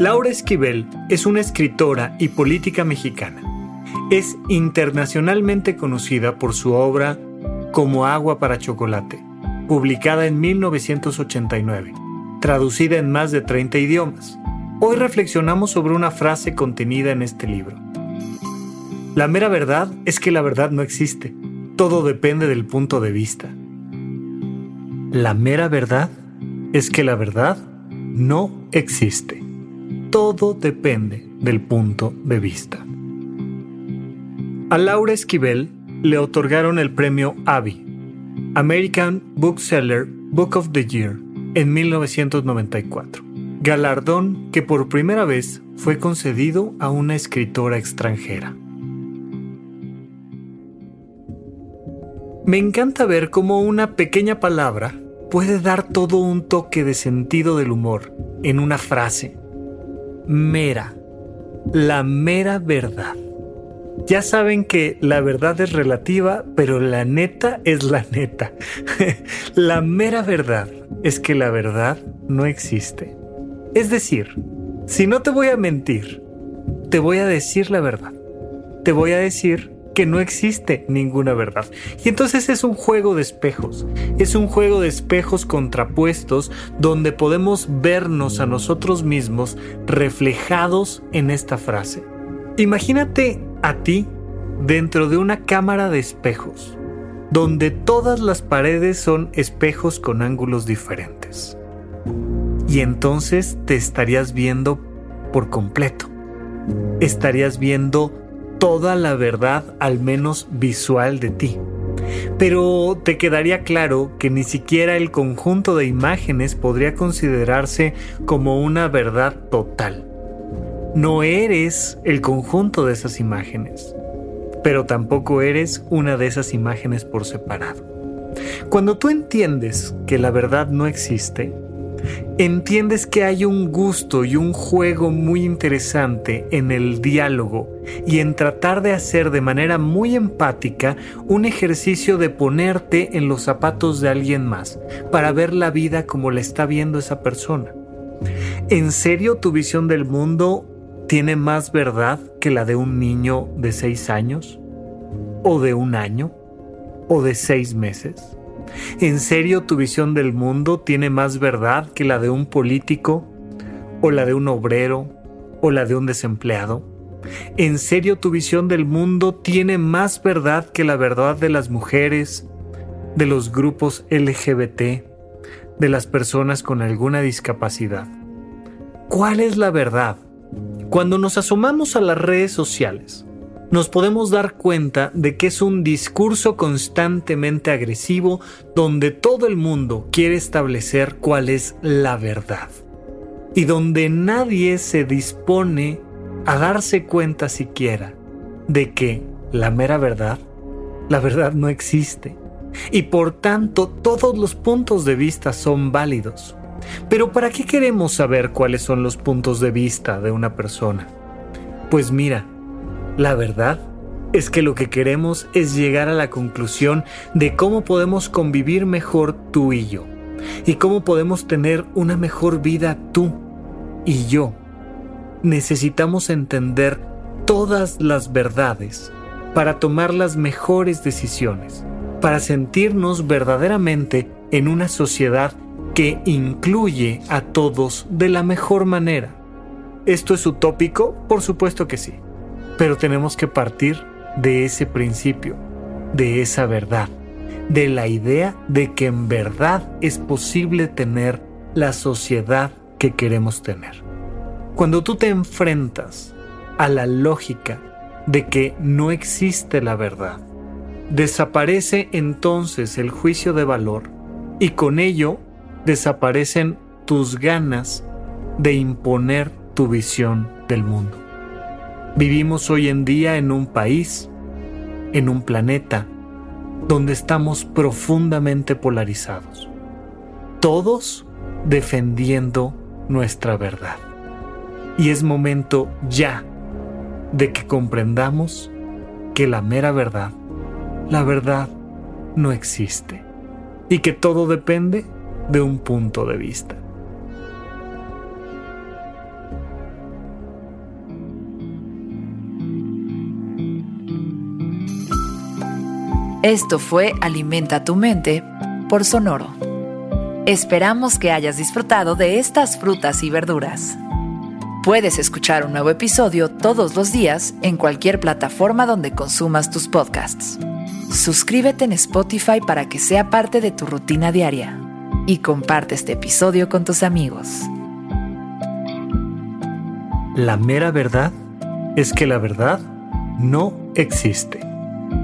Laura Esquivel es una escritora y política mexicana. Es internacionalmente conocida por su obra Como agua para chocolate, publicada en 1989, traducida en más de 30 idiomas. Hoy reflexionamos sobre una frase contenida en este libro. La mera verdad es que la verdad no existe. Todo depende del punto de vista. La mera verdad es que la verdad no existe todo depende del punto de vista. A Laura Esquivel le otorgaron el premio ABI, American Bookseller Book of the Year, en 1994, galardón que por primera vez fue concedido a una escritora extranjera. Me encanta ver cómo una pequeña palabra puede dar todo un toque de sentido del humor en una frase mera, la mera verdad. Ya saben que la verdad es relativa, pero la neta es la neta. la mera verdad es que la verdad no existe. Es decir, si no te voy a mentir, te voy a decir la verdad. Te voy a decir que no existe ninguna verdad. Y entonces es un juego de espejos, es un juego de espejos contrapuestos donde podemos vernos a nosotros mismos reflejados en esta frase. Imagínate a ti dentro de una cámara de espejos, donde todas las paredes son espejos con ángulos diferentes. Y entonces te estarías viendo por completo. Estarías viendo toda la verdad, al menos visual, de ti. Pero te quedaría claro que ni siquiera el conjunto de imágenes podría considerarse como una verdad total. No eres el conjunto de esas imágenes, pero tampoco eres una de esas imágenes por separado. Cuando tú entiendes que la verdad no existe, entiendes que hay un gusto y un juego muy interesante en el diálogo y en tratar de hacer de manera muy empática un ejercicio de ponerte en los zapatos de alguien más para ver la vida como la está viendo esa persona. ¿En serio tu visión del mundo tiene más verdad que la de un niño de seis años? ¿O de un año? ¿O de seis meses? ¿En serio tu visión del mundo tiene más verdad que la de un político? ¿O la de un obrero? ¿O la de un desempleado? ¿En serio tu visión del mundo tiene más verdad que la verdad de las mujeres, de los grupos LGBT, de las personas con alguna discapacidad? ¿Cuál es la verdad? Cuando nos asomamos a las redes sociales, nos podemos dar cuenta de que es un discurso constantemente agresivo donde todo el mundo quiere establecer cuál es la verdad y donde nadie se dispone a darse cuenta siquiera de que la mera verdad, la verdad no existe y por tanto todos los puntos de vista son válidos. Pero ¿para qué queremos saber cuáles son los puntos de vista de una persona? Pues mira, la verdad es que lo que queremos es llegar a la conclusión de cómo podemos convivir mejor tú y yo, y cómo podemos tener una mejor vida tú y yo. Necesitamos entender todas las verdades para tomar las mejores decisiones, para sentirnos verdaderamente en una sociedad que incluye a todos de la mejor manera. ¿Esto es utópico? Por supuesto que sí, pero tenemos que partir de ese principio, de esa verdad, de la idea de que en verdad es posible tener la sociedad que queremos tener. Cuando tú te enfrentas a la lógica de que no existe la verdad, desaparece entonces el juicio de valor y con ello desaparecen tus ganas de imponer tu visión del mundo. Vivimos hoy en día en un país, en un planeta, donde estamos profundamente polarizados, todos defendiendo nuestra verdad. Y es momento ya de que comprendamos que la mera verdad, la verdad no existe y que todo depende de un punto de vista. Esto fue Alimenta tu mente por Sonoro. Esperamos que hayas disfrutado de estas frutas y verduras. Puedes escuchar un nuevo episodio todos los días en cualquier plataforma donde consumas tus podcasts. Suscríbete en Spotify para que sea parte de tu rutina diaria y comparte este episodio con tus amigos. La mera verdad es que la verdad no existe